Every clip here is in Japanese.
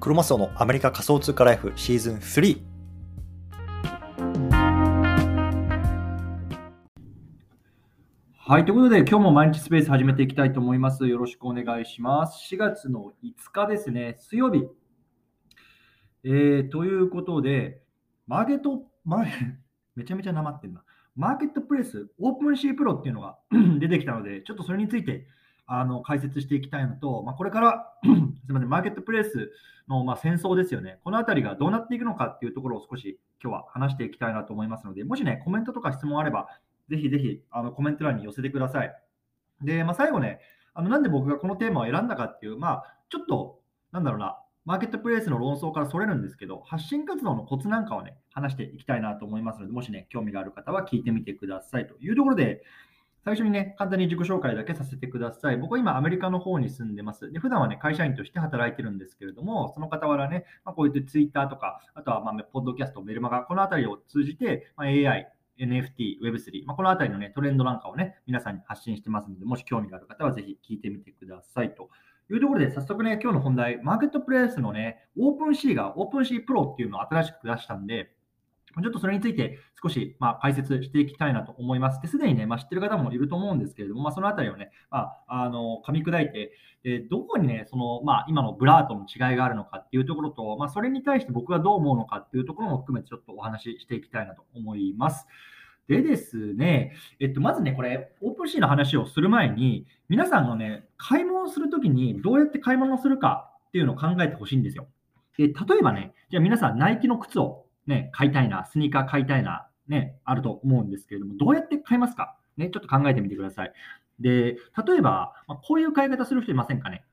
クロマスオのアメリカ仮想通貨ライフシーズン3。はい、ということで、今日も毎日スペース始めていきたいと思います。よろしくお願いします。4月の5日ですね、水曜日。えー、ということで、マーケット、マ めちゃめちゃなまってんな。マーケットプレイス、オープンシープロっていうのが 出てきたので、ちょっとそれについてあの解説していきたいのと、まあ、これから すみません、マーケットプレイスの、まあ、戦争ですよね。このあたりがどうなっていくのかっていうところを少し今日は話していきたいなと思いますので、もしね、コメントとか質問あれば、ぜひぜひあのコメント欄に寄せてください。で、まあ、最後ね、あのなんで僕がこのテーマを選んだかっていう、まあ、ちょっと、なんだろうな、マーケットプレイスの論争からそれるんですけど、発信活動のコツなんかをね、話していきたいなと思いますので、もしね、興味がある方は聞いてみてくださいというところで、最初にね、簡単に自己紹介だけさせてください。僕は今、アメリカの方に住んでます。で、普段はね、会社員として働いてるんですけれども、その傍らね、まあ、こういったツイッターとか、あとは、まあ、ポッドキャスト、メルマガ、このあたりを通じて、まあ、AI、NFT、Web3、まあ、このあたりのね、トレンドなんかをね、皆さんに発信してますので、もし興味がある方はぜひ聞いてみてくださいと。いうところで、早速ね、今日の本題、マーケットプレイスのね、 OpenSeaが、 OpenSea Pro っていうのを新しく出したんで、ちょっとそれについて少し、ま、解説していきたいなと思います。で、すでにね、まあ、知ってる方もいると思うんですけれども、まあ、そのあたりをね、まあ、あの、噛み砕いて、でどこにね、その、まあ、今の Blur との違いがあるのかっていうところと、まあ、それに対して僕がどう思うのかっていうところも含めてちょっとお話ししていきたいなと思います。でですね、えっと、まずね、これ、 OpenSeaの話をする前に、皆さんのね、買い物をするときにどうやって買い物をするかっていうのを考えてほしいんですよ。で、例えばね、じゃあ皆さん、ナイキの靴をね、買いたいな、スニーカー買いたいな、ね、あると思うんですけれども、どうやって買いますか？ね、ちょっと考えてみてください。で、例えば、まこういう買い方する人いませんかね？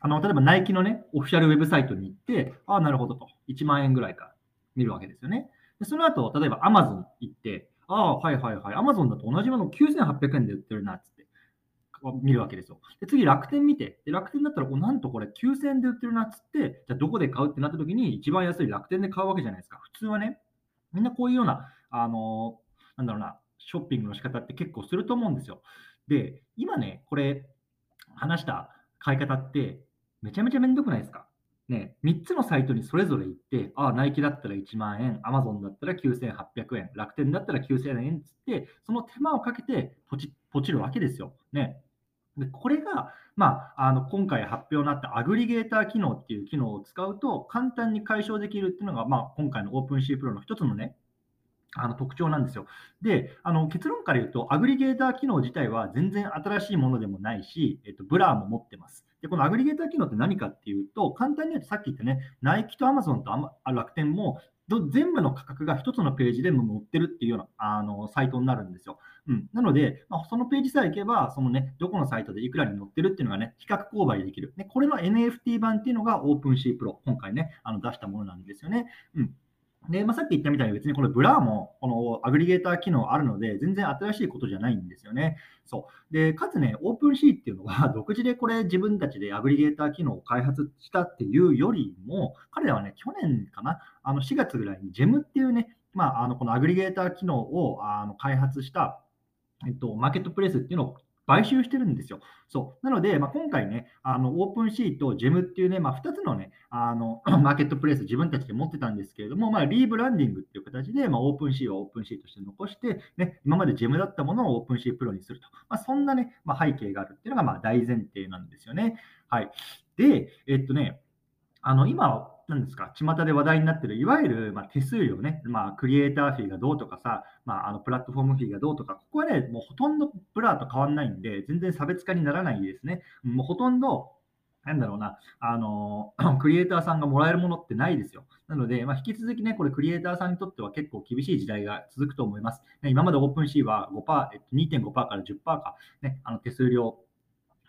あの、例えばナイキのね、オフィシャルウェブサイトに行って、ああ、なるほどと。1万円ぐらいか見るわけですよね。でその後、例えば Amazon 行って、ああ、はいはいはい。Amazon だと同じもの9800円で売ってるな、つって。見るわけですよ。で、次、楽天見て。で、楽天だったら、お、なんとこれ9000円で売ってるなっ、つって、じゃあどこで買うってなった時に、一番安い楽天で買うわけじゃないですか。普通はね、みんなこういうような、あのなんだろうな、ショッピングの仕方って結構すると思うんですよ。で、今ね、これ、話した買い方って、めちゃめちゃめんどくないですかね、3つのサイトにそれぞれ行って、ああ、ナイキだったら1万円、アマゾンだったら9800円、楽天だったら9000円っつって、その手間をかけてポチポチるわけですよ。ね。で、これが、まあ、あの今回発表になったアグリゲーター機能っていう機能を使うと、簡単に解消できるっていうのが、まあ、今回の OpenC Pro の一つのね、あの特徴なんですよ。で、あの結論から言うと、アグリゲーター機能自体は全然新しいものでもないし、えっと、 Blurも持ってます。で、このアグリゲーター機能って何かっていうと、簡単に言うとさっき言ったね、ナイキとアマゾンと楽天も全部の価格が1つのページでも載ってるっていうようなあのサイトになるんですよ。うん、なので、まあ、そのページさえ行けば、そのね、どこのサイトでいくらに載ってるっていうのがね、比較購買できる。でこれの NFT 版っていうのが OpenSea Pro、今回ね、あの出したものなんですよね。うんで、まあ、さっき言ったみたいに別にこれ Blurもこのアグリゲーター機能あるので、全然新しいことじゃないんですよね。そう。で、かつね、OpenC っていうのは 独自でこれ自分たちでアグリゲーター機能を開発したっていうよりも、彼らはね、去年かな、あの4月ぐらいに Gem っていうね、まあ、あのこのアグリゲーター機能をあの開発した、えっと、マーケットプレイスっていうのを買収してるんですよ。そう。なので、まあ、今回ね、あの、 OpenSeaと Gem っていうね、まあ、2つのね、あの、マーケットプレイス自分たちで持ってたんですけれども、まあ、リーブランディングっていう形で、まあ、 OpenSeaは OpenSeaとして残して、ね、今まで Gemだったものを OpenSea Pro にすると。まあ、そんなね、まあ、背景があるっていうのが、まあ、大前提なんですよね。はい。で、えっとね、あの、今、なんですか、巷で話題になってる、いわゆる、まあ、手数料ね、まあ、クリエイターフィーがどうとかさ、まあ、あのプラットフォームフィーがどうとか、ここはね、もうほとんどプラーと変わらないんで、全然差別化にならないですね。もうほとんど、なんだろうな、あの、クリエイターさんがもらえるものってないですよ。なので、まあ、引き続きね、これクリエイターさんにとっては結構厳しい時代が続くと思います。ね、今までオープンシーは5%、えっと、2.5%から10%か、ね、あの手数料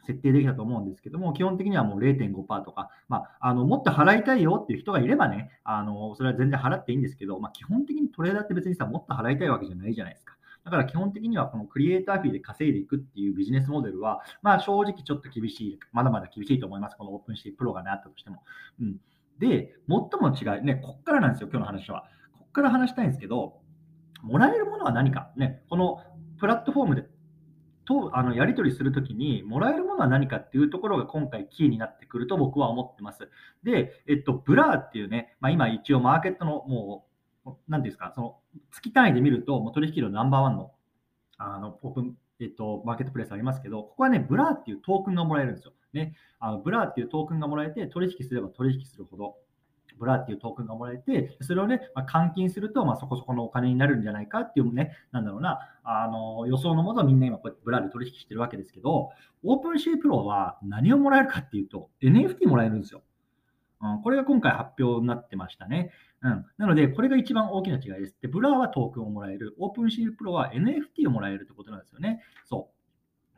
設定できたと思うんですけども、基本的にはもう0.5%とか、まあ、あのもっと払いたいよっていう人がいればね、あのそれは全然払っていいんですけど、まあ、基本的にトレーダーって別にさ、もっと払いたいわけじゃないじゃないですか。だから基本的にはこのクリエイターフィーで稼いでいくっていうビジネスモデルは、まあ正直ちょっと厳しい、まだまだ厳しいと思います。このオープンシープロがね、あったとしても。うん、で、最も違い、ね、こっからなんですよ、今日の話は。こっから話したいんですけど、もらえるものは何か、ね、このプラットフォームでとあのやり取りするときに、もらえるものは何かっていうところが今回キーになってくると僕は思ってます。で、えっと、 Blurっていうね、まあ、今一応マーケットのもう、なんですか、その月単位で見ると、もう取引量ナンバーワンのあの Open、えっと、マーケットプレイスありますけど、ここはね、 Blurっていうトークンがもらえるんですよ。ね、あの Blurっていうトークンがもらえて、取引すれば取引するほど、Blurっていうトークンがもらえて、それをね、まあ、換金すると、まあ、そこそこのお金になるんじゃないかっていうね、なんだろうな、あの予想のもとみんな今こうやって Blurで取引してるわけですけど、 OpenSea Pro は何をもらえるかっていうと、NFT もらえるんですよ。うん、これが今回発表になってましたね。うん、なので、これが一番大きな違いです。で、 Blurはトークンをもらえる、 OpenSea Pro は NFT をもらえるってことなんですよね。そ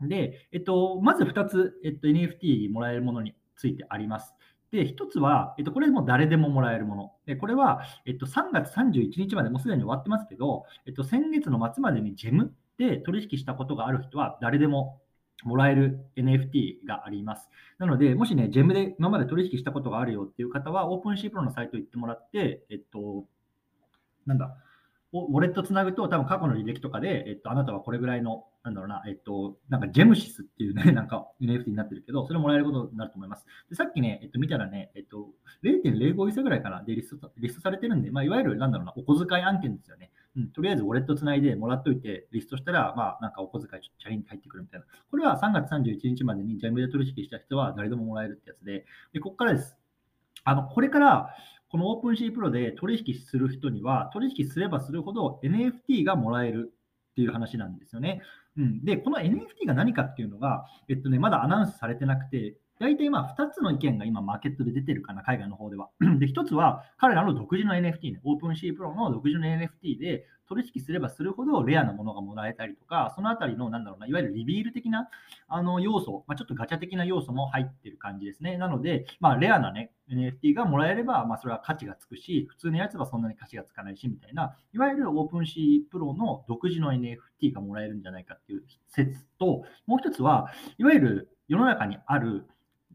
う。で、えっと、まず2つ、えっと、NFT もらえるものについてあります。で、一つは、えっと、これも誰でももらえるもの。で、これは、えっと、3月31日までもうすでに終わってますけど、えっと、先月の末までにジェムで取引したことがある人は誰でももらえる NFT があります。なので、もしね、ジェムで今まで取引したことがあるよっていう方は、オープンシープロのサイト行ってもらって、えっと、なんだ、ウォレットつなぐと、多分過去の履歴とかで、えっと、あなたはこれぐらいの、なんだろうな、えっと、なんかジェムシスっていうね、なんか NFT になってるけど、それもらえることになると思います。でさっきね、えっと、見たらね、えっと、0.05イーサぐらいかな、でリストリストされてるんで、まあ、いわゆる、なんだろうな、お小遣い案件ですよね。うん、とりあえずウォレットつないでもらっといて、リストしたら、まあ、なんかお小遣いちょっとチャリンと入ってくるみたいな。これは3月31日までにジャムで取引した人は誰でももらえるってやつで、でここからです。あの、これから、この OpenC Pro で取引する人には、取引すればするほど NFT がもらえるっていう話なんですよね。うん、で、この NFT が何かっていうのが、えっとね、まだアナウンスされてなくて、大体まあ2つの意見が今マーケットで出てるかな、海外の方では。で、1つは彼らの独自の NFT ね、OpenC Pro の独自の NFT で取引すればするほどレアなものがもらえたりとか、そのあたりの、なんだろうな、いわゆるリビール的なあの要素、まあ、ちょっとガチャ的な要素も入ってる感じですね。なので、まあ、レアなね、NFT がもらえれば、まあ、それは価値がつくし、普通のやつはそんなに価値がつかないし、みたいな、いわゆる OpenSea Pro の独自の NFT がもらえるんじゃないかっていう説と、もう一つは、いわゆる世の中にある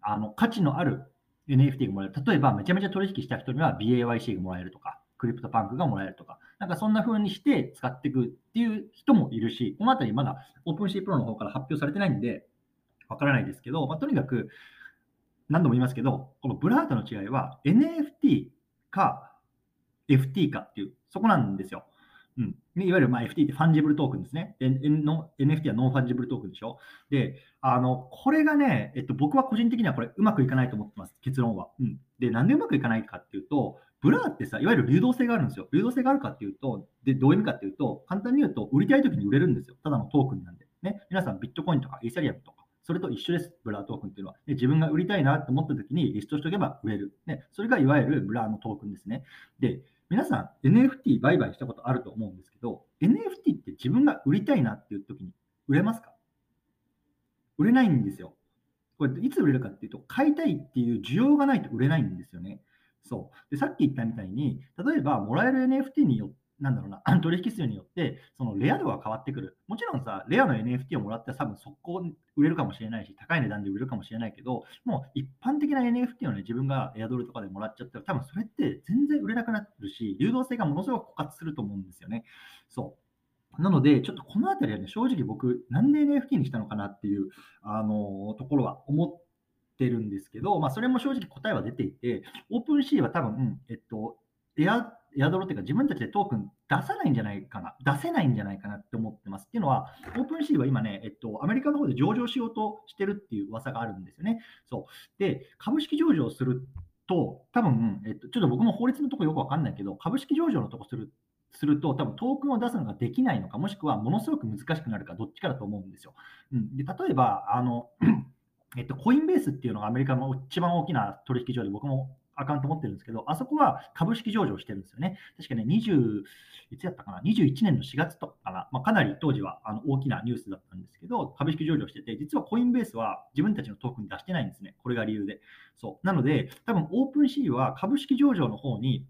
あの価値のある NFT がもらえる。例えば、めちゃめちゃ取引した人には BAYC がもらえるとか、 CryptoPunk がもらえるとか、なんかそんな風にして使っていくっていう人もいるし、このあたりまだ OpenSea Pro の方から発表されてないんで、わからないですけど、まあ、とにかく、何度も言いますけど、この Blur との違いは NFT か FT かっていう、そこなんですよ。うん、いわゆるまあ FT って fungible token ですね。NFT は non-fungible token でしょ。で、あのこれがね、えっと、僕は個人的にはこれうまくいかないと思ってます、結論は。うん、で、なんでうまくいかないかっていうと、 Blur ってさ、いわゆる流動性があるんですよ。流動性があるかっていうと、でどういう意味かっていうと、簡単に言うと、売りたいときに売れるんですよ。ただのトークンなんで。ね、皆さん、ビットコインとかイーサリアムとか、それと一緒です、 Blur トークンっていうのは。で自分が売りたいなと思ったときにリストしておけば売れる。ね、それがいわゆる Blur のトークンですね。で、皆さん NFT 売買したことあると思うんですけど、NFT って自分が売りたいなっていう時に売れますか？売れないんですよ。これいつ売れるかっていうと、買いたいっていう需要がないと売れないんですよね。そう。で、さっき言ったみたいに、例えば、もらえる NFT によって、なんだろうな、取引数によって、そのレア度が変わってくる。もちろんさ、レアの NFT をもらって多分速攻売れるかもしれないし、高い値段で売れるかもしれないけど、もう一般的な NFT をね、自分がエアドルとかでもらっちゃったら、多分それって全然売れなくなってるし、流動性がものすごく枯渇すると思うんですよね。そう。なので、ちょっとこのあたりはね、正直僕、なんで NFT にしたのかなっていう、あのところは思ってるんですけど、まあ、それも正直答えは出ていて、 OpenSea は多分、えっと、エアエアドロっていうか自分たちでトークン出さないんじゃないかな、出せないんじゃないかなって思ってます。っていうのは、 OpenSea は今ね、えっと、アメリカの方で上場しようとしてるっていう噂があるんですよね。そう。で、株式上場すると、多分、えっと、ちょっと僕も法律のとこよくわかんないけど、株式上場のとこするすると、多分トークンを出すのができないのか、もしくはものすごく難しくなるか、どっちかだと思うんですよ。うん、で例えば、あのえっと、コインベースっていうのがアメリカの一番大きな取引所で、僕もアカウント持ってるんですけど、あそこは株式上場してるんですよね。確かね、20、いつやったかな、21年の4月とかかな、まあ、かなり当時はあの大きなニュースだったんですけど、株式上場してて、実はコインベースは自分たちのトークン出してないんですね。これが理由で。そう。なので、多分オープンシーは株式上場の方に、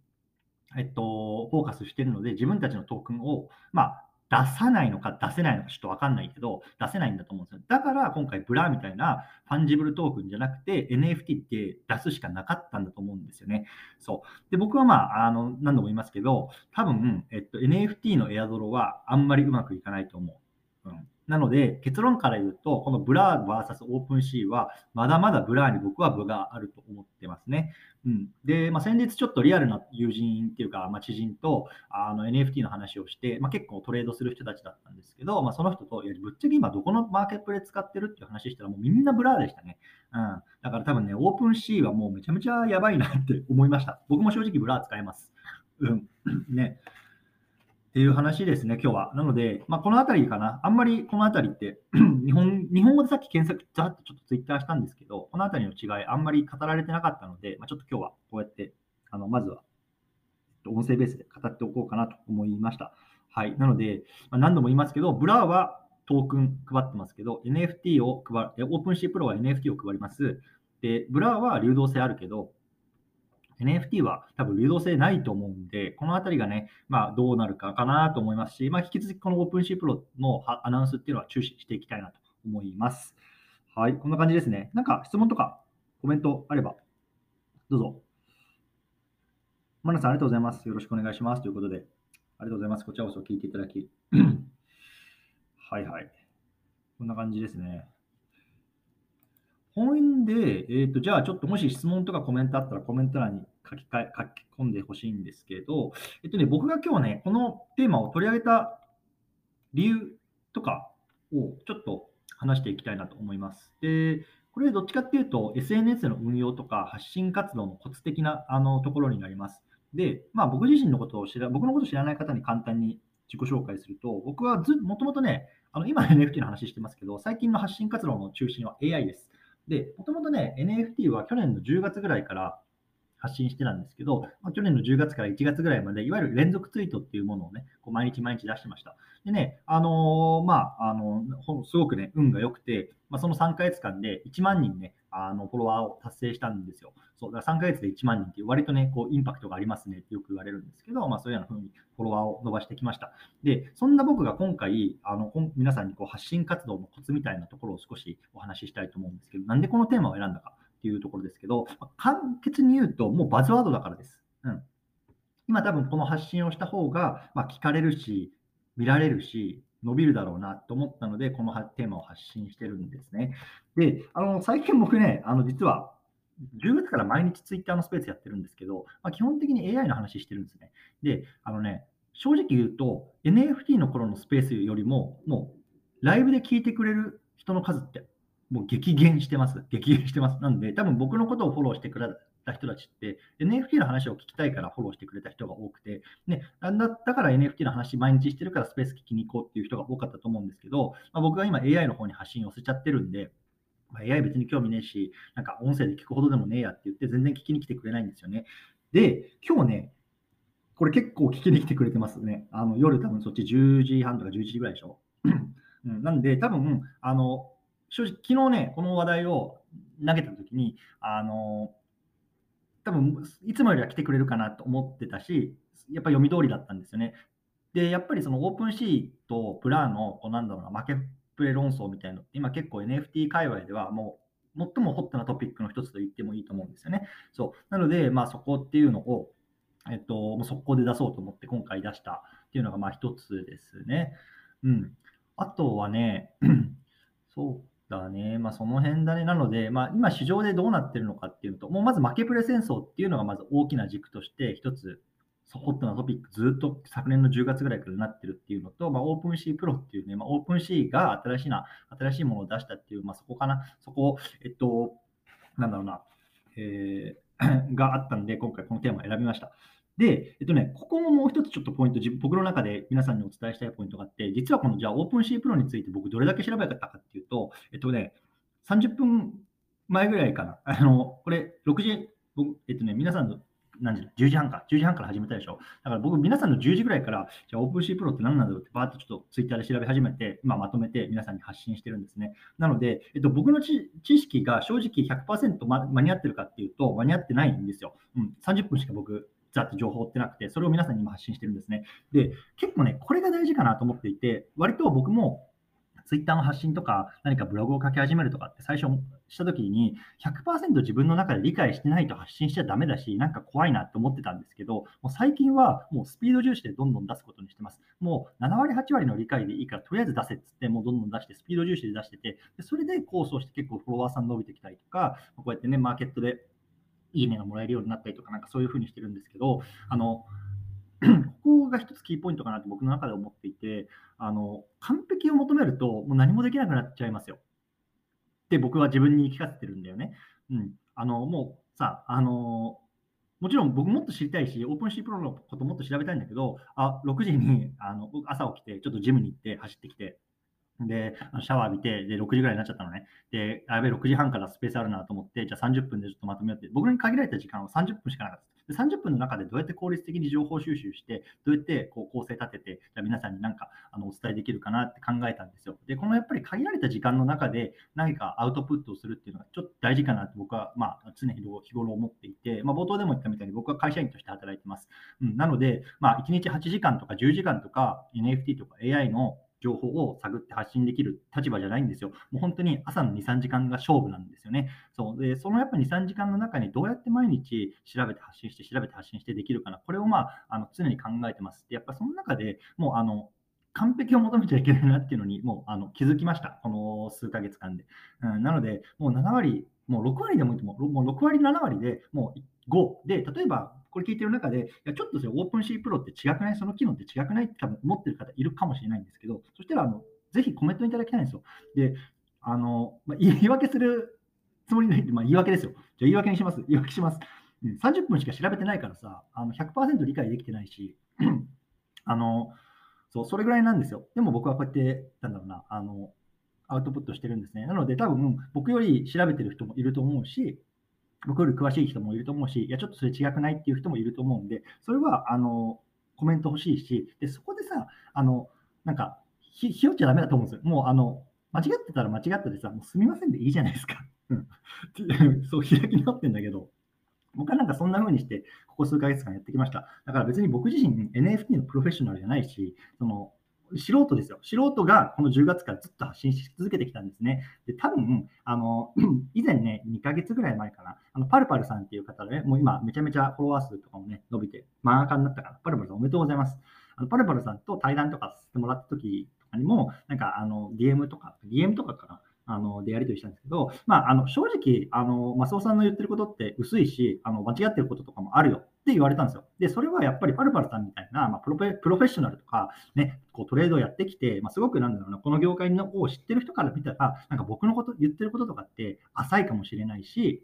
えっと、フォーカスしてるので、自分たちのトークンを、まあ、出さないのか出せないのかちょっとわかんないけど、出せないんだと思うんですよ。だから今回 Blur みたいな fungible token じゃなくて NFT って出すしかなかったんだと思うんですよね。そう。で、僕はまあ、あの、何度も言いますけど、多分、えっと、NFT のエアドロはあんまりうまくいかないと思う。うん。なので、結論から言うと、このブラー VS オープンシーは、まだまだブラーに僕は部があると思ってますね。うん、で、まあ、先日ちょっとリアルな友人っていうか、まあ、知人とあの NFT の話をして、まあ、結構トレードする人たちだったんですけど、まあ、その人と、いやぶっちゃけ今どこのマーケットで使ってるっていう話したら、もうみんな Blur でしたね。うん。だから多分ね、 OpenSea はもうめちゃめちゃやばいなって思いました。僕も正直 Blur 使います。うん。ね。っていう話ですね、今日は。なので、まあ、このあたりかな。あんまりこのあたりって 日本、日本語でさっき検索、ざっとちょっとツイッターしたんですけど、このあたりの違い、あんまり語られてなかったので、まあ、ちょっと今日はこうやって、あのまずは、音声ベースで語っておこうかなと思いました。はい。なので、まあ、何度も言いますけど、 Blur はトークン配ってますけど、NFT を配る、 OpenSea Pro は NFT を配ります。で、 Blur は流動性あるけど、NFT は多分流動性ないと思うんで、このあたりがね、まあ、どうなるかかなと思いますし、まあ、引き続きこの OpenSea Pro のアナウンスっていうのは注視していきたいなと思います。はい、こんな感じですね。なんか質問とかコメントあれば、どうぞ。マナさん、ありがとうございます。よろしくお願いします。ということで、ありがとうございます。こちらこそ聞いていただき。はいはい。こんな感じですね。本で、えーと、じゃあちょっともし質問とかコメントあったらコメント欄に書き書き込んでほしいんですけど、えっとね、僕が今日ね、このテーマを取り上げた理由とかをちょっと話していきたいなと思います。で、これどっちかっていうと SNS の運用とか発信活動のコツ的なあのところになります。で、まあ僕自身のことを知ら、僕のこと知らない方に簡単に自己紹介すると、僕はずもともとね、あの今 NFT の話してますけど、最近の発信活動の中心は AI です。で、もともとね、NFT は去年の10月ぐらいから発信してたんですけど、まあ、去年の10月から1月ぐらいまで、いわゆる連続ツイートっていうものをね、こう毎日毎日出してました。でね、あのー、まあ、あの、すごくね、運が良くて、まあ、その3ヶ月間で1万人ね、あのフォロワーを達成したんですよ。そうだから3ヶ月で1万人って割とね、こうインパクトがありますねってよく言われるんですけど、まあ、そういうような風にフォロワーを伸ばしてきました。で、そんな僕が今回、あの皆さんにこう発信活動のコツみたいなところを少しお話ししたいと思うんですけど、なんでこのテーマを選んだかっていうところですけど、簡潔に言うと、もうバズワードだからです。うん、今多分この発信をした方が、ま、聞かれるし、見られるし、伸びるだろうなと思ったので、このテーマを発信してるんですね。で、あの最近僕ね、あの実は10月から毎日ツイッターのスペースやってるんですけど、まあ、基本的に AI の話してるんですね。で、あのね、正直言うと、NFT の頃のスペースよりも、もう、ライブで聞いてくれる人の数って、もう激減してます。激減してます。なんで、多分僕のことをフォローしてくれた人たちって、NFT の話を聞きたいからフォローしてくれた人が多くて、ね、だだから NFT の話毎日してるからスペース聞きに行こうっていう人が多かったと思うんですけど、まあ、僕が今 AI の方に発信を寄せちゃってるんで、まあ、AI 別に興味ねえし、なんか音声で聞くほどでもねえやって言って全然聞きに来てくれないんですよね。で、今日ね、これ結構聞きに来てくれてますね。あの夜多分そっち10時半とか11時ぐらいでしょ。うん、なんで多分、あの、正直昨日ね、この話題を投げたときに、あの、多分いつもよりは来てくれるかなと思ってたし、やっぱ読み通りだったんですよね。で、やっぱりそのオープンシーとプラーの、こうなんだろうな、負けプレ論争みたいなのって、今結構 NFT 界隈ではもう最もホットなトピックの一つと言ってもいいと思うんですよね。そう。なので、まあそこっていうのを、えっと、速攻で出そうと思って今回出したっていうのがまあ一つですね。うん。あとはね、そうだね、まあその辺だね。なので、まあ今市場でどうなってるのかっていうと、もうまずマケプレ戦争っていうのがまず大きな軸として一つホットなトピック、ずっと昨年の10月ぐらいからなってるっていうのと、まあ、 OpenSea Pro っていうね、まあ、 OpenSea が新しいな、新しいものを出したっていう、まあ、そこかな、そこを、えっと、なんだろうな、えー、があったんで、今回このテーマを選びました。で、えっとね、ここももう一つちょっとポイント、僕の中で皆さんにお伝えしたいポイントがあって、実はこのじゃあオープンシープロについて僕どれだけ調べたかっていうと、えっとね、30分前ぐらいかな、あの、これ6時、僕、えっとね、皆さんの何時 ?10 時半か。10時半から始めたでしょ。だから僕、皆さんの10時ぐらいから、じゃあ OpenC Pro って何なんだろうって、バーっとちょっとツイッターで調べ始めて、今まとめて皆さんに発信してるんですね。なので、えっと、僕の知識が正直100%間に合ってるかっていうと、間に合ってないんですよ。うん、30分しか僕、ざっと情報ってなくて、それを皆さんに今発信してるんですね。で、結構ね、これが大事かなと思っていて、割と僕もツイッターの発信とか、何かブログを書き始めるとかって最初したときに、100%自分の中で理解してないと発信しちゃダメだし、なんか怖いなって思ってたんですけど、もう最近はもうスピード重視でどんどん出すことにしてます。もう7割、8割の理解でいいから、とりあえず出せっつって、もうどんどん出して、スピード重視で出してて、でそれで構想して結構フォロワーさん伸びてきたりとか、こうやってね、マーケットでいいねがもらえるようになったりとか、なんかそういうふうにしてるんですけど、あの、ここが一つキーポイントかなと僕の中で思っていて、あの完璧を求めるともう何もできなくなっちゃいますよ。って僕は自分に言い聞かせてるんだよね。うん、あのもうさ、あのもちろん僕もっと知りたいし、 OpenSea Pro のこともっと調べたいんだけど、あ6時にあの僕朝起きて、ちょっとジムに行って走ってきて、で、シャワー浴びて、で、6時ぐらいになっちゃったのね。で、やべ、6時半からスペースあるなと思って、じゃあ30分でちょっとまとめようって、僕に限られた時間は30分しかなかった。で30分の中でどうやって効率的に情報収集して、どうやってこう構成立てて、じゃあ皆さんに何かあのお伝えできるかなって考えたんですよ。で、このやっぱり限られた時間の中で何かアウトプットをするっていうのがちょっと大事かなって僕は、まあ、常日頃思っていて、まあ、冒頭でも言ったみたいに僕は会社員として働いてます。うん、なので、まあ、1日8時間とか10時間とか NFT とか AI の情報を探って発信できる立場じゃないんですよ。もう本当に朝の2、3時間が勝負なんですよね。そうでそのやっぱ2、3時間の中にどうやって毎日調べて発信して、調べて発信してできるかな、これをまああの常に考えてます。でやっぱその中でもうあの完璧を求めちゃいけないなっていうのにもうあの気づきました、この数ヶ月間で。うん、なので、もう7割、もう6割でもいいと思う、もう6割、7割でもう5で、例えばこれ聞いてる中で、いやちょっとそれオープンシープロって違くない？その機能って違くない？って多分思ってる方いるかもしれないんですけど、そしたらあのぜひコメントいただきたいんですよ。で、あのまあ、言い訳するつもりないんで、まあ、言い訳ですよ。じゃあ言い訳にします。言い訳します。30分しか調べてないからさ、あの100%理解できてないし、あのそうそれぐらいなんですよ。でも僕はこうやって、なんだろうな、あのアウトプットしてるんですね。なので、多分僕より調べてる人もいると思うし、僕より詳しい人もいると思うし、いや、ちょっとそれ違くないっていう人もいると思うんで、それは、あの、コメント欲しいし、で、そこでさ、あの、なんか、ひ、よっちゃダメだと思うんですよ。もう、あの、間違ってたら間違ったでさ、もうすみませんでいいじゃないですか。そう、開き直ってんだけど、僕はなんかそんな風にして、ここ数ヶ月間やってきました。だから別に僕自身 NFT のプロフェッショナルじゃないし、その、素人ですよ。素人がこの10月からずっと発信し続けてきたんですね。で、多分、あの、以前ね、2ヶ月ぐらい前かな、あの、パルパルさんっていう方で、ね、もう今めちゃめちゃフォロワー数とかもね、伸びて、漫画家になったから、パルパルさんおめでとうございます。あのパルパルさんと対談とかさせてもらった時とかにも、なんか、あの、DM とか、DM とかかな、あのでやり取りしたんですけど、まあ、あの正直、あのマスオさんの言ってることって薄いし、あの間違ってることとかもあるよって言われたんですよ。で、それはやっぱりパルパルさんみたいな、まあ、プロフェプロフェッショナルとか、ね、こうトレードをやってきて、まあ、すごくなんだろうな、この業界のを知ってる人から見たら、なんか僕のこと言ってることとかって浅いかもしれないし、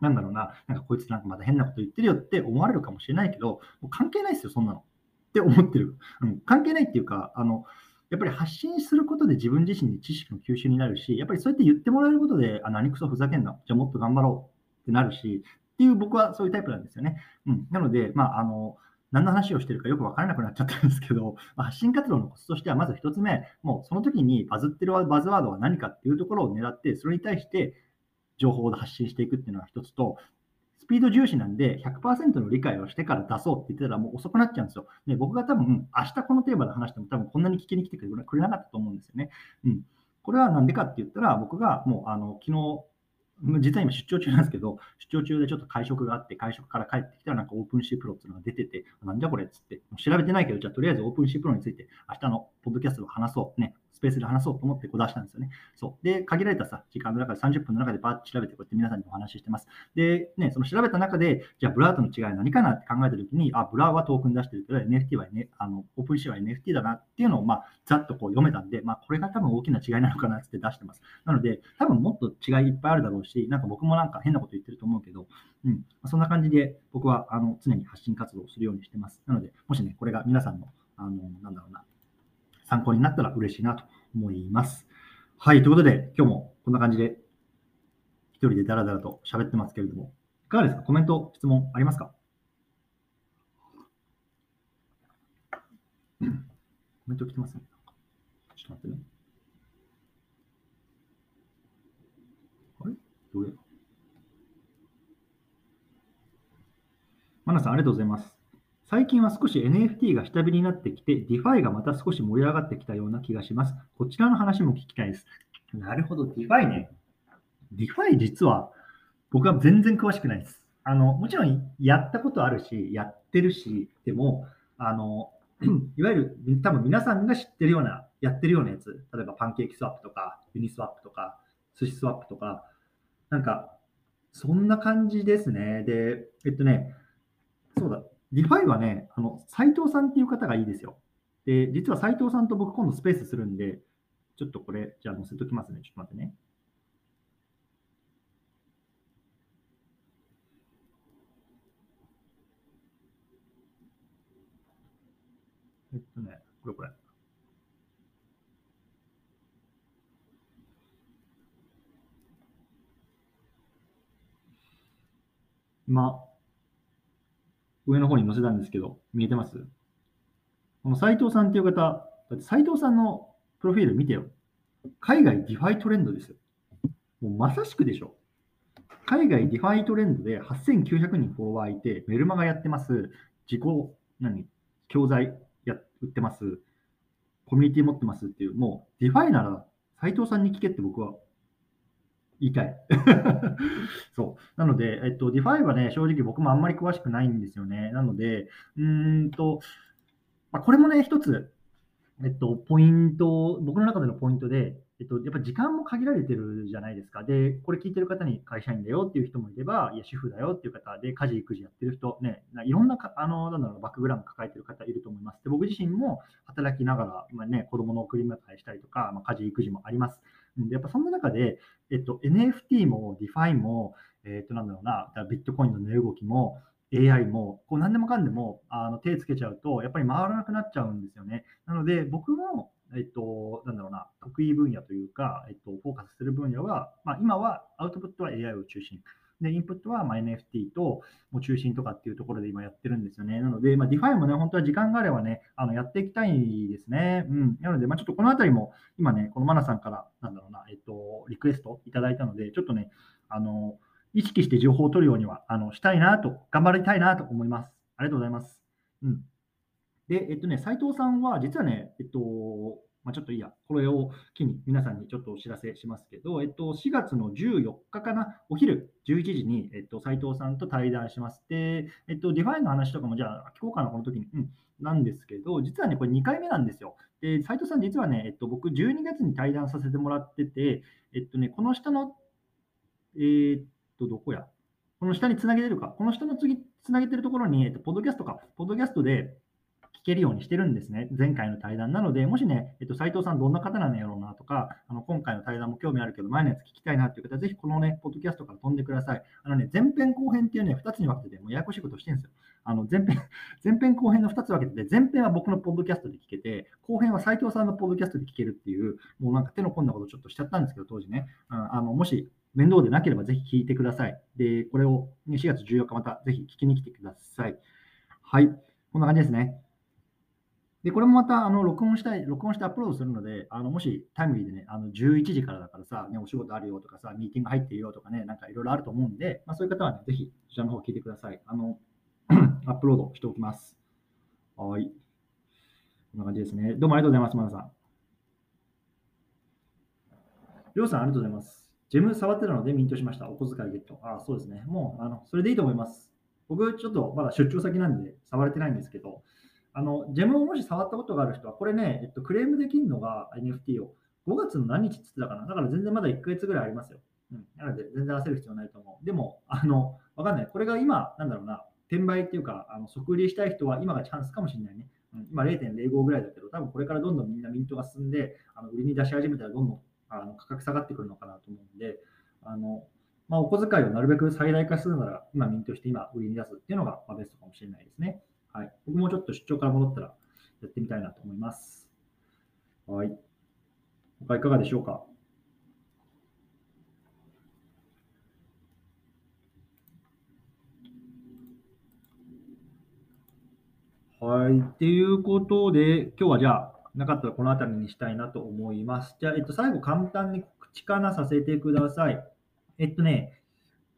なんだろうな、なんかこいつなんかまた変なこと言ってるよって思われるかもしれないけど、もう関係ないですよ、そんなの。って思ってる。うん、関係ないっていうか、あの、やっぱり発信することで自分自身に知識の吸収になるし、やっぱりそうやって言ってもらえることで、あ、何クソふざけんな、じゃあもっと頑張ろうってなるし、っていう僕はそういうタイプなんですよね。うん、なので、まあ、あの、何の話をしてるかよく分からなくなっちゃったんですけど、まあ、発信活動のコツとしては、まず1つ目、もうその時にバズってるバズワードは何かっていうところを狙って、それに対して情報を発信していくっていうのが1つと、スピード重視なんで100%の理解をしてから出そうって言ってたらもう遅くなっちゃうんですよ。で僕が多分明日このテーマで話しても多分こんなに聞きに来てくれなかったと思うんですよね。うん。これはなんでかって言ったら僕がもうあの昨日実は今出張中なんですけど、出張中でちょっと会食があって、会食から帰ってきたらなんか OpenSea Pro っていうのが出てて、なんじゃこれっつって、調べてないけど、じゃあとりあえず OpenSea Pro について明日のポッドキャストを話そう。ね、スペースで話そうと思ってこう出したんですよね。そう。で、限られたさ、時間の中で30分の中でバーッと調べてこうやって皆さんにお話ししてます。で、ね、その調べた中で、じゃあ Blur との違いは何かなって考えたときに、あ、 Blur はトークン出してるけど、NFT は、ね、あの、 OpenSea は NFT だなっていうのを、まあ、ざっとこう読めたんで、まあ、これが多分大きな違いなのかなって出してます。なので、多分もっと違いいっぱいあるだろうし、なんか僕もなんか変なこと言ってると思うけど、うん、そんな感じで僕はあの常に発信活動をするようにしてます。なので、もしね、これが皆さんの、あの、なんだろうな、参考になったら嬉しいなと思います。はい、ということで、今日もこんな感じで、一人でダラダラと喋ってますけれども、いかがですか？コメント、質問ありますか？コメント来てますね。ちょっと待ってね。あれ？どれ？マナさん、ありがとうございます。最近は少し NFT が下火になってきて、DeFi がまた少し盛り上がってきたような気がします。こちらの話も聞きたいです。なるほど、DeFi ね。DeFi 実は僕は全然詳しくないです。あの、もちろんやったことあるし、やってるし、でも、あの、いわゆる多分皆さんが知ってるような、やってるようなやつ、例えばパンケーキスワップとか、ユニスワップとか、SushiSwap とか、なんか、そんな感じですね。で、えっとね、そうだ、 DeFi はね、あの、斉藤さんっていう方がいいですよ。で、実は斉藤さんと僕今度スペースするんで、ちょっとこれ、じゃあ載せときますね。ちょっと待ってね。えっとね、これこれ。今、上の方に載せたんですけど、見えてます？この斉藤さんっていう方、だって斉藤さんのプロフィール見てよ。海外 DeFi トレンドですよ。もうまさしくでしょ。海外 DeFi トレンドで8900人フォロワーいて、メルマガやってます。自己、何？教材や売ってます。コミュニティ持ってますっていう、もう DeFi なら斉藤さんに聞けって僕は言いたい。そう。なので、えっと、 DeFi はね、正直僕もあんまり詳しくないんですよね。なので、うんと、まあ、これもね、一つ、えっと、ポイント、僕の中でのポイントで、えっと、やっぱ時間も限られてるじゃないですか。で、これ聞いてる方に会社員だよっていう人もいれば、いや、主婦だよっていう方で、家事、育児やってる人、ね、いろんなか、あの、なんだろう、バックグラウンド抱えてる方いると思います。で、僕自身も働きながら、まあね、子供の送り迎えしたりとか、まあ、家事、育児もあります。で、やっぱそんな中で、えっと、NFT も DeFi も、えっと、なんだろうな、ビットコインの値動きも、AI も、こう何でもかんでもあの手つけちゃうと、やっぱり回らなくなっちゃうんですよね。なので、僕も、えっと、なんだろうな、得意分野というか、えっと、フォーカスする分野は、まあ、今はアウトプットは AI を中心。で、インプットはま NFT ともう中心とかっていうところで今やってるんですよね。なので、まあ、DeFi もね、本当は時間があればね、あのやっていきたいですね。うん。なので、まあ、ちょっとこのあたりも、今ね、このマナさんから、なんだろうな、えっと、リクエストいただいたので、ちょっとね、あの、意識して情報を取るようには、あの、したいなと、頑張りたいなと思います。ありがとうございます。うん。で、えっとね、斉藤さんは、実はね、えっと、まあ、ちょっといいや、これを機に皆さんにちょっとお知らせしますけど、えっと、4月の14日かな、お昼11時に、えっと、斉藤さんと対談します。で、えっと、ディファインの話とかも、じゃあ、聞こうかな、この時に。うん。なんですけど、実はね、これ2回目なんですよ。で、斉藤さん、実はね、えっと、僕、12月に対談させてもらってて、えっとね、この下の、えー、っと、どこや？この下につなげてるか、この下の次、つなげてるところに、えっと、ポッドキャストか、ポッドキャストで、けるようにしてるんですね。前回の対談なので、もしね、えっと、斉藤さんどんな方なんやろうなとか、あの、今回の対談も興味あるけど、前のやつ聞きたいなっていう方は、ぜひこのね、ポッドキャストから飛んでください。あのね、前編後編っていうね、2つに分けてて、もうややこしいことしてるんですよ。あの、前編、前編後編の2つ分けてて、前編は僕のポッドキャストで聞けて、後編は斉藤さんのポッドキャストで聞けるっていう、もうなんか手の込んだことちょっとしちゃったんですけど、当時ね。あの、もし、面倒でなければぜひ聞いてください。で、これを、ね、4月14日またぜひ聞きに来てください。はい。こんな感じですね。で、これもまた、あの、録音したい、録音してアップロードするので、あの、もしタイムリーでね、あの、11時からだからさ、ね、お仕事あるよとかさ、ミーティング入ってるよとかね、なんかいろいろあると思うんで、まあ、そういう方はね、ぜひ、そちらの方聞いてください。あの、アップロードしておきます。はい。こんな感じですね。どうもありがとうございます、マナさん。りょうさん、ありがとうございます。ジェム触ってたのでミントしました。お小遣いゲット。ああ、そうですね。もう、あの、それでいいと思います。僕、ちょっとまだ出張先なんで触れてないんですけど、あの、ジェムをもし触ったことがある人は、これね、えっと、クレームできるのが NFT を5月の何日って言ってたかな。だから全然まだ1ヶ月ぐらいありますよ。うん。なので、全然焦る必要ないと思う。でも、あの、わかんない。これが今、なんだろうな、転売っていうか、あの即売りしたい人は今がチャンスかもしれないね。うん、今0.05ぐらいだけど、多分これからどんどんみんなミントが進んで、あの売りに出し始めたらどんどんあの価格下がってくるのかなと思うんで、あのまあ、お小遣いをなるべく最大化するなら、今ミントして今売りに出すっていうのがまベストかもしれないですね。はい。僕もちょっと出張から戻ったら、やってみたいなと思います。はい。他いかがでしょうか？はい。っていうことで、今日はじゃあ、なかったらこの辺りにしたいなと思います。じゃあ、えっと、最後簡単に告知かなさせてください。えっとね、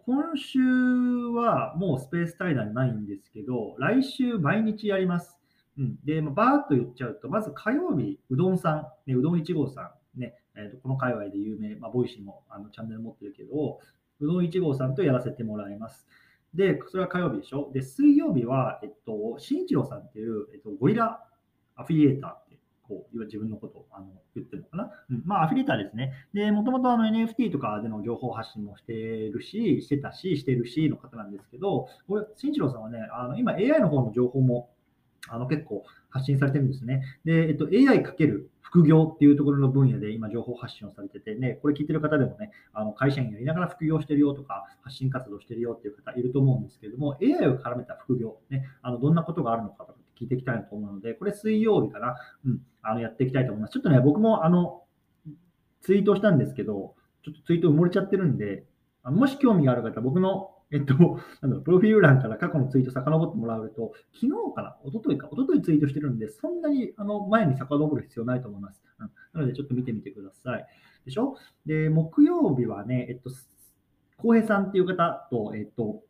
今週はもうスペース対談ないんですけど、来週毎日やります。うん、で、まあ、バーっと言っちゃうと、まず火曜日、うどんさん、ね、うどん1号さん、ねえーと、この界隈で有名、まあ、 Voicy もあのチャンネル持ってるけど、うどん1号さんとやらせてもらいます。で、それは火曜日でしょ？で、水曜日は、えっと、新一郎さんっていう、えっと、ゴリラアフィリエーター、こう、自分のことをあの言ってるのかな？うん、まあ、アフィリエーターですね。で、もともとあの NFT とかでの情報発信もしてるし、してたし、してるしの方なんですけど、これ、新一郎さんはね、あの今 AI の方の情報もあの結構発信されてるんですね。で、えっと、AI× 副業っていうところの分野で今情報発信をされててね、これ聞いてる方でもね、あの会社員やりながら副業してるよとか、発信活動してるよっていう方いると思うんですけれども、AI を絡めた副業、ね、あのどんなことがあるのかとか聞いていきたいと思うので、これ水曜日かな、うん、あのやっていきたいと思います。ちょっとね、僕もあのツイートしたんですけど、ちょっとツイート埋もれちゃってるんで、あもし興味がある方、僕のえっと、なんだろう、プロフィール欄から過去のツイート遡ってもらうと、昨日かな、一昨日か、一昨日ツイートしてるんで、そんなにあの前に遡る必要ないと思います。うん、なので、ちょっと見てみてください。でしょ？で、木曜日はね、えっと、浩平さんっていう方と、えっと、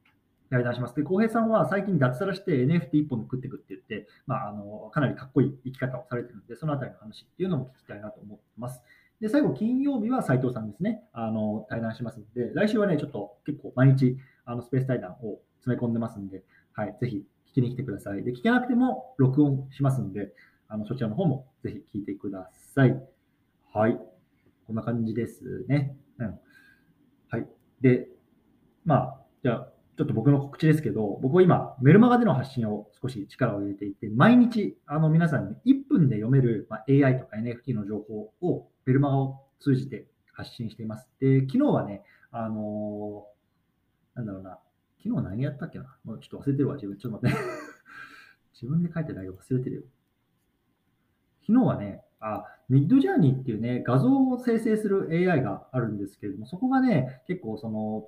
対談します。で、浩平さんは最近脱サラして NFT 一本で食っていくって言って、まあ、あの、かなりかっこいい生き方をされてるので、そのあたりの話っていうのも聞きたいなと思ってます。で、最後、金曜日は斉藤さんですね。あの、対談しますので、来週はね、ちょっと結構毎日、あのスペース対談を詰め込んでますんで、はい、ぜひ聞きに来てください。で、聞けなくても録音しますんで、あのそちらの方もぜひ聞いてください。はい。こんな感じですね。うん。はい。で、まあ、じゃあ、ちょっと僕の告知ですけど、僕は今、メルマガでの発信を少し力を入れていて、毎日、あの皆さんに1分で読める、ま、AI とか NFT の情報をメルマガを通じて発信しています。で、昨日はね、あのーなんだろうな。昨日何やったっけな？もうちょっと忘れてるわ、自分。ちょっと待って。自分で書いてないよ。忘れてるよ。昨日はね、あ、ミッドジャーニーっていうね、画像を生成する AI があるんですけれども、そこがね、結構その、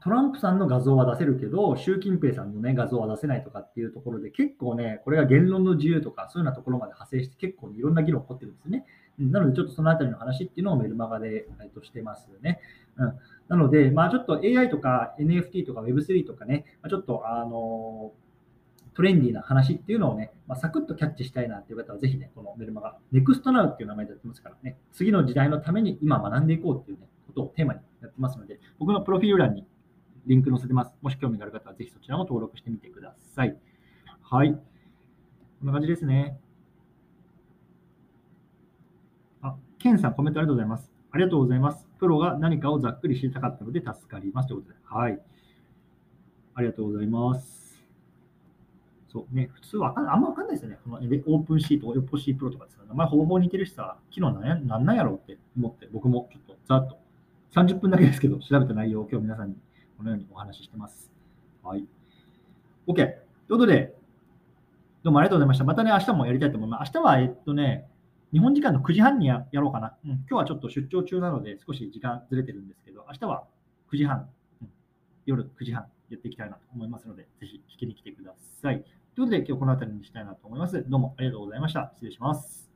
トランプさんの画像は出せるけど、習近平さんの、ね、画像は出せないとかっていうところで、結構ね、これが言論の自由とか、そういうようなところまで派生して、結構いろんな議論起こってるんですね。なので、ちょっとそのあたりの話っていうのをメルマガで、えっと、してますね。うん、なので、まあ、ちょっと AI とか NFT とか Web3 とかね、まあちょっとあのトレンディーな話っていうのをね、まあ、サクッとキャッチしたいなっていう方は、ぜひね、このメルマガ、NEXTNOW っていう名前でやってますからね、次の時代のために今学んでいこうっていう、ね、ことをテーマにやってますので、僕のプロフィール欄にリンク載せてます。もし興味がある方は、ぜひそちらも登録してみてください。はい。こんな感じですね。あ、ケンさん、コメントありがとうございます。ありがとうございます。プロが何かをざっくり知りたかったので助かります。ということで。はい。ありがとうございます。そうね、普通はあんま分かんないですよね。この OpenSea と、OpenSea Pro とかです名前ほぼほぼ似てるしさ、昨日何なんなんやろうって思って、僕もちょっとざっと30分だけですけど、調べた内容を今日皆さんにこのようにお話ししてます。はい。OK。ということで、どうもありがとうございました。またね、明日もやりたいと思います。明日は、えっとね、日本時間の9時半にやろうかな、うん。今日はちょっと出張中なので少し時間ずれてるんですけど、明日は9時半、うん、夜9時半やっていきたいなと思いますので、ぜひ聞きに来てください。ということで、今日この辺りにしたいなと思います。どうもありがとうございました。失礼します。